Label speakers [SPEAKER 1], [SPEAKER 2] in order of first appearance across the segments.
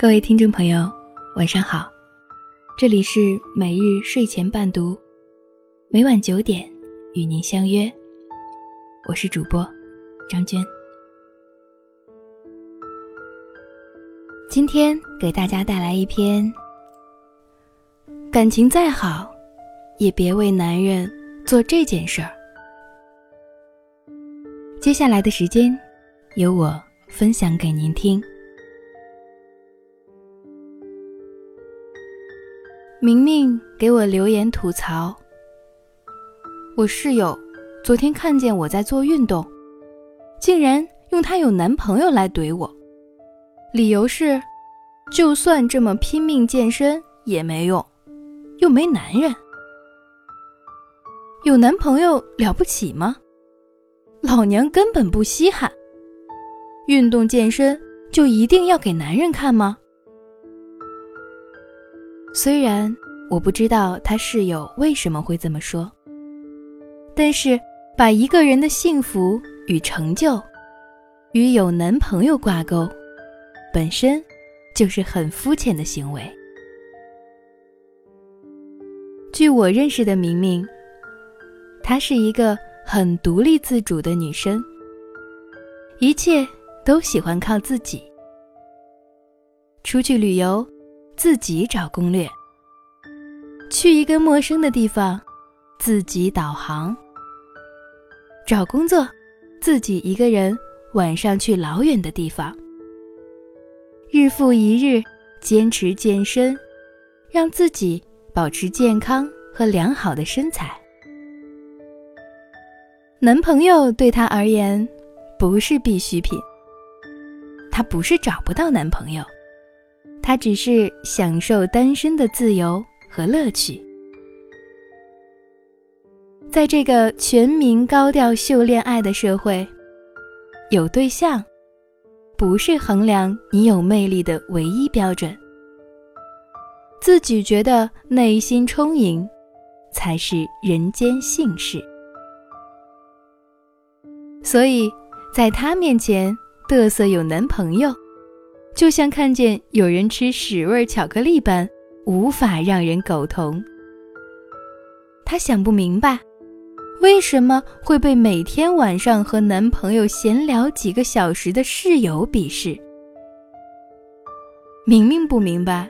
[SPEAKER 1] 各位听众朋友，晚上好，这里是每日睡前伴读，每晚九点与您相约，我是主播张娟。今天给大家带来一篇：感情再好，也别为男人做这件事儿。接下来的时间，由我分享给您听。明明给我留言吐槽，我室友昨天看见我在做运动，竟然用她有男朋友来怼我，理由是，就算这么拼命健身也没用，又没男人，有男朋友了不起吗？老娘根本不稀罕，运动健身就一定要给男人看吗？虽然我不知道他室友为什么会这么说，但是把一个人的幸福与成就与有男朋友挂钩，本身就是很肤浅的行为。据我认识的明明，她是一个很独立自主的女生，一切都喜欢靠自己，出去旅游。自己找攻略，去一个陌生的地方，自己导航；找工作，自己一个人晚上去老远的地方。日复一日，坚持健身，让自己保持健康和良好的身材。男朋友对她而言不是必需品，她不是找不到男朋友。他只是享受单身的自由和乐趣，在这个全民高调秀恋爱的社会，有对象不是衡量你有魅力的唯一标准，自己觉得内心充盈，才是人间幸事。所以，在他面前嘚瑟有男朋友。就像看见有人吃屎味巧克力般，无法让人苟同。她想不明白，为什么会被每天晚上和男朋友闲聊几个小时的室友鄙视。明明不明白，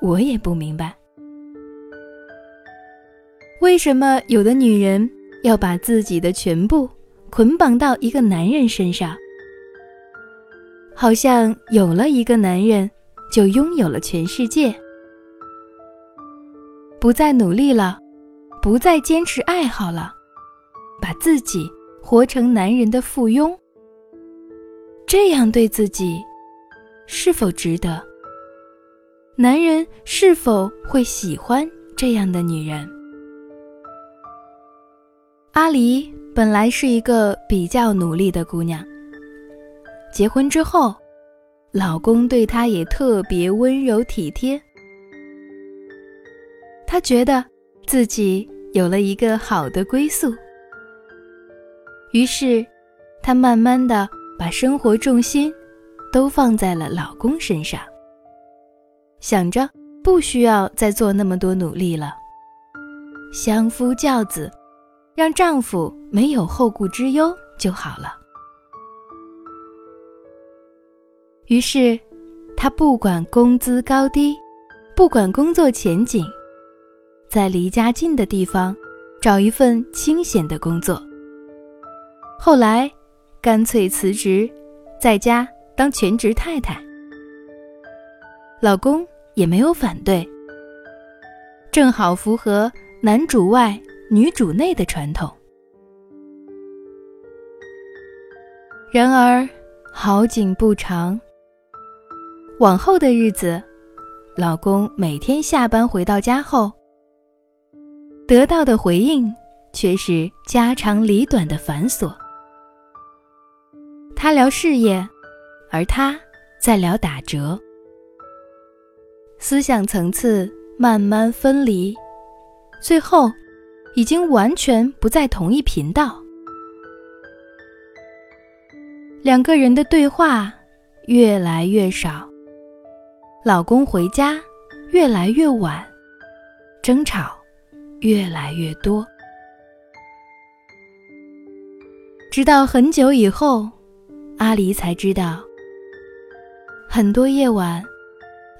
[SPEAKER 1] 我也不明白，为什么有的女人要把自己的全部捆绑到一个男人身上。好像有了一个男人，就拥有了全世界，不再努力了，不再坚持爱好了，把自己活成男人的附庸，这样对自己是否值得？男人是否会喜欢这样的女人？阿离本来是一个比较努力的姑娘。结婚之后，老公对她也特别温柔体贴。她觉得自己有了一个好的归宿，于是她慢慢的把生活重心都放在了老公身上，想着不需要再做那么多努力了，相夫教子，让丈夫没有后顾之忧就好了。于是，他不管工资高低，不管工作前景，在离家近的地方找一份清闲的工作。后来，干脆辞职，在家当全职太太。老公也没有反对，正好符合男主外女主内的传统。然而，好景不长。往后的日子，老公每天下班回到家后，得到的回应却是家长里短的繁琐。他聊事业，而他在聊打折，思想层次慢慢分离，最后已经完全不在同一频道。两个人的对话越来越少。老公回家越来越晚，争吵越来越多。直到很久以后，阿离才知道，很多夜晚，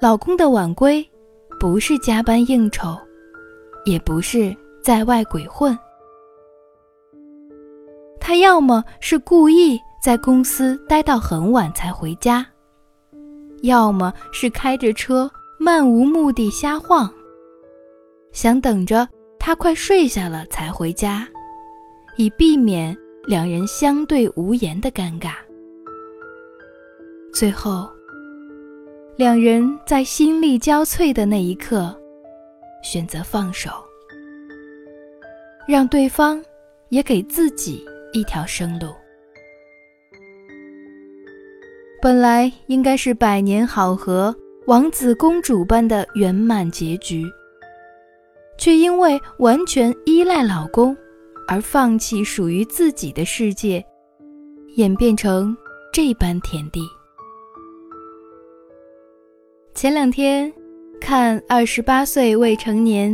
[SPEAKER 1] 老公的晚归，不是加班应酬，也不是在外鬼混，他要么是故意在公司待到很晚才回家，要么是开着车漫无目的瞎晃，想等着他快睡下了才回家，以避免。两人相对无言的尴尬，最后，两人在心力交瘁的那一刻，选择放手，让对方也给自己一条生路。本来应该是百年好合、王子公主般的圆满结局，却因为完全依赖老公。而放弃属于自己的世界，演变成这般田地。前两天看《二十八岁未成年》，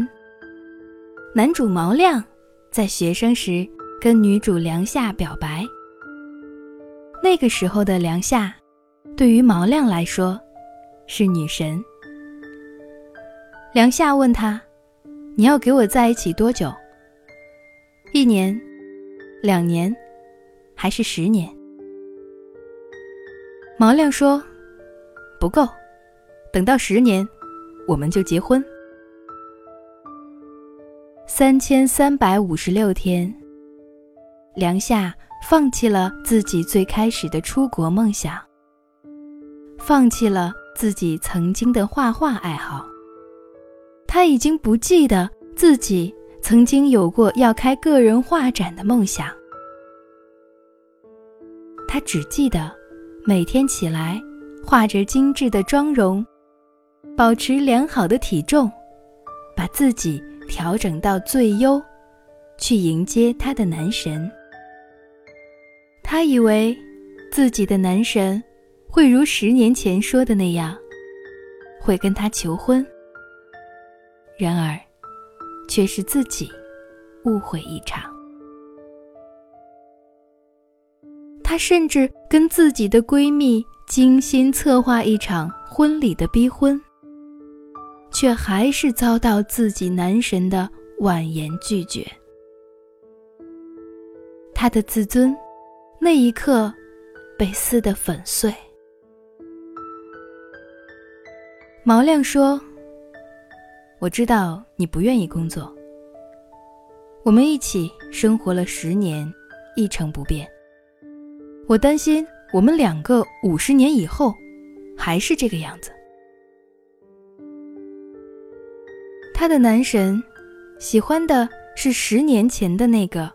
[SPEAKER 1] 男主毛亮在学生时跟女主梁夏表白。那个时候的梁夏，对于毛亮来说是女神。梁夏问他：“你要给我在一起多久？”一年，两年，还是十年？毛亮说：“不够，等到十年，我们就结婚。”三千三百五十六天，梁夏放弃了自己最开始的出国梦想，放弃了自己曾经的画画爱好。他已经不记得自己。曾经有过要开个人画展的梦想，他只记得每天起来画着精致的妆容，保持良好的体重，把自己调整到最优，去迎接他的男神。他以为自己的男神会如十年前说的那样，会跟他求婚。然而。却是自己误会一场。她甚至跟自己的闺蜜精心策划一场婚礼的逼婚，却还是遭到自己男神的婉言拒绝。她的自尊那一刻被撕得粉碎。毛亮说。我知道你不愿意工作。我们一起生活了十年，一成不变。我担心我们两个五十年以后，还是这个样子。他的男神，喜欢的是十年前的那个，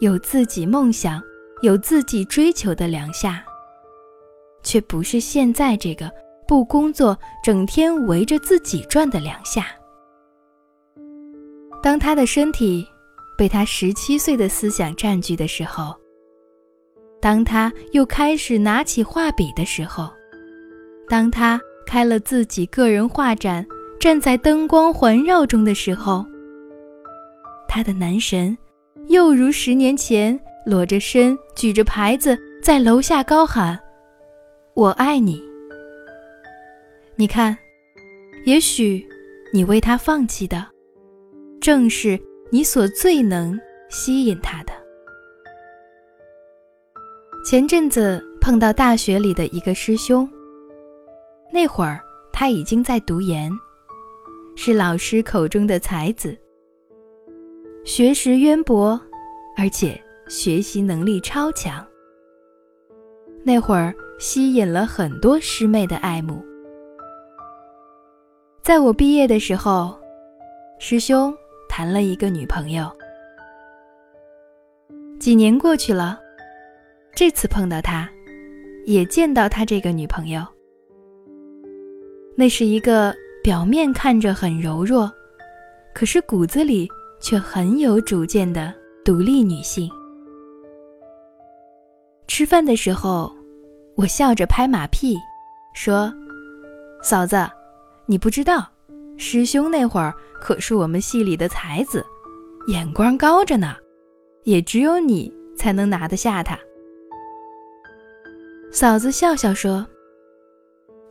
[SPEAKER 1] 有自己梦想、有自己追求的梁夏，却不是现在这个不工作、整天围着自己转的两下。当他的身体被他十七岁的思想占据的时候，当他又开始拿起画笔的时候，当他开了自己个人画展，站在灯光环绕中的时候，他的男神又如十年前裸着身举着牌子在楼下高喊：“我爱你。”你看，也许你为他放弃的。正是你所最能吸引他的。前阵子碰到大学里的一个师兄，那会儿他已经在读研，是老师口中的才子，学识渊博，而且学习能力超强。那会儿吸引了很多师妹的爱慕。在我毕业的时候，师兄。谈了一个女朋友，几年过去了，这次碰到他，也见到他这个女朋友。那是一个表面看着很柔弱，可是骨子里却很有主见的独立女性。吃饭的时候，我笑着拍马屁，说：“嫂子，你不知道，师兄那会儿可是我们系里的才子，眼光高着呢，也只有你才能拿得下他。”嫂子笑笑说：“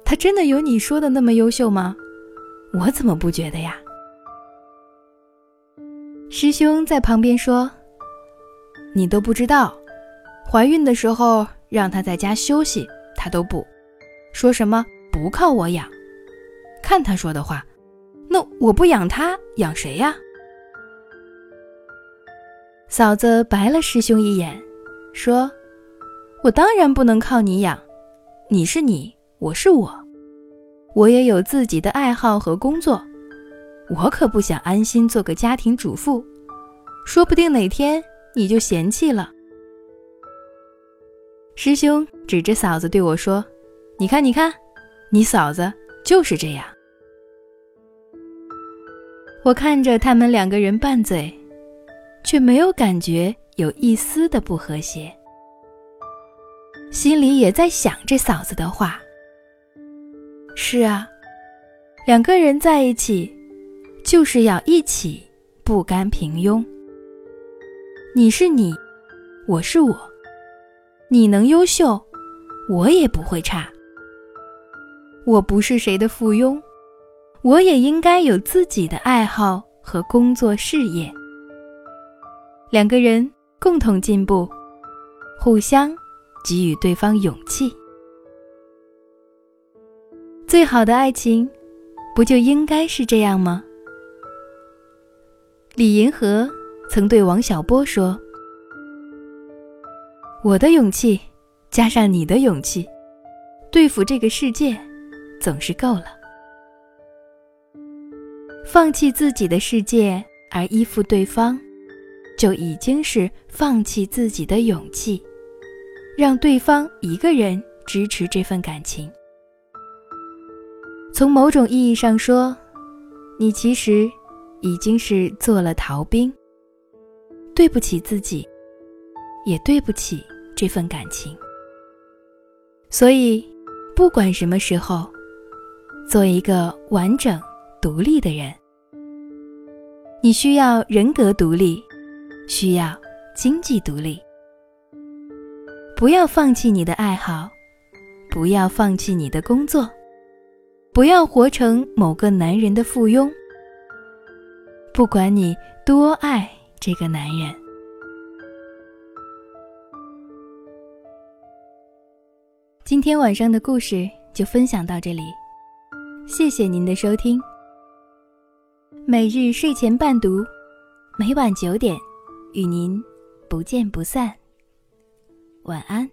[SPEAKER 1] 他真的有你说的那么优秀吗？我怎么不觉得呀？”师兄在旁边说：“你都不知道，怀孕的时候让他在家休息，他都不，说什么不靠我养。看他说的话，那我不养他，养谁呀？”嫂子白了师兄一眼，说。我当然不能靠你养，你是你，我是我，我也有自己的爱好和工作，我可不想安心做个家庭主妇，说不定哪天你就嫌弃了。师兄指着嫂子对我说：“你看，你看，你嫂子就是这样。”我看着他们两个人拌嘴，却没有感觉有一丝的不和谐。心里也在想这嫂子的话。是啊，两个人在一起，就是要一起，不甘平庸。你是你，我是我，你能优秀，我也不会差。我不是谁的附庸，我也应该有自己的爱好和工作事业。两个人共同进步，互相。给予对方勇气，最好的爱情，不就应该是这样吗？李银河曾对王小波说：“我的勇气加上你的勇气，对付这个世界，总是够了。放弃自己的世界而依附对方，就已经是放弃自己的勇气。”让对方一个人支持这份感情。从某种意义上说，你其实已经是做了逃兵。对不起自己，也对不起这份感情。所以，不管什么时候，做一个完整独立的人。你需要人格独立，需要经济独立。不要放弃你的爱好，不要放弃你的工作，不要活成某个男人的附庸。不管你多爱这个男人。今天晚上的故事就分享到这里，谢谢您的收听。每日睡前伴读，每晚九点，与您不见不散。晚安。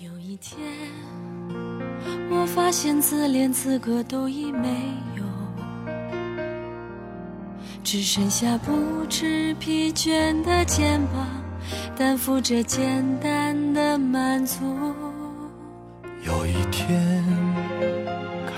[SPEAKER 2] 有一天，我发现自怜资格都已没有，只剩下不知疲倦的肩膀，担负着简单的满足。
[SPEAKER 3] 有一天，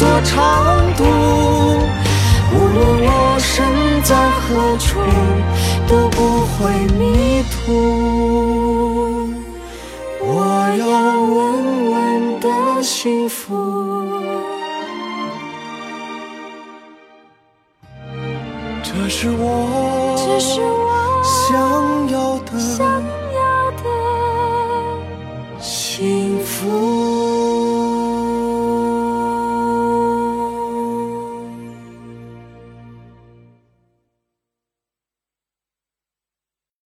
[SPEAKER 3] 做长度。无论我身在何处，都不会迷途。我要稳稳的幸福。这是我。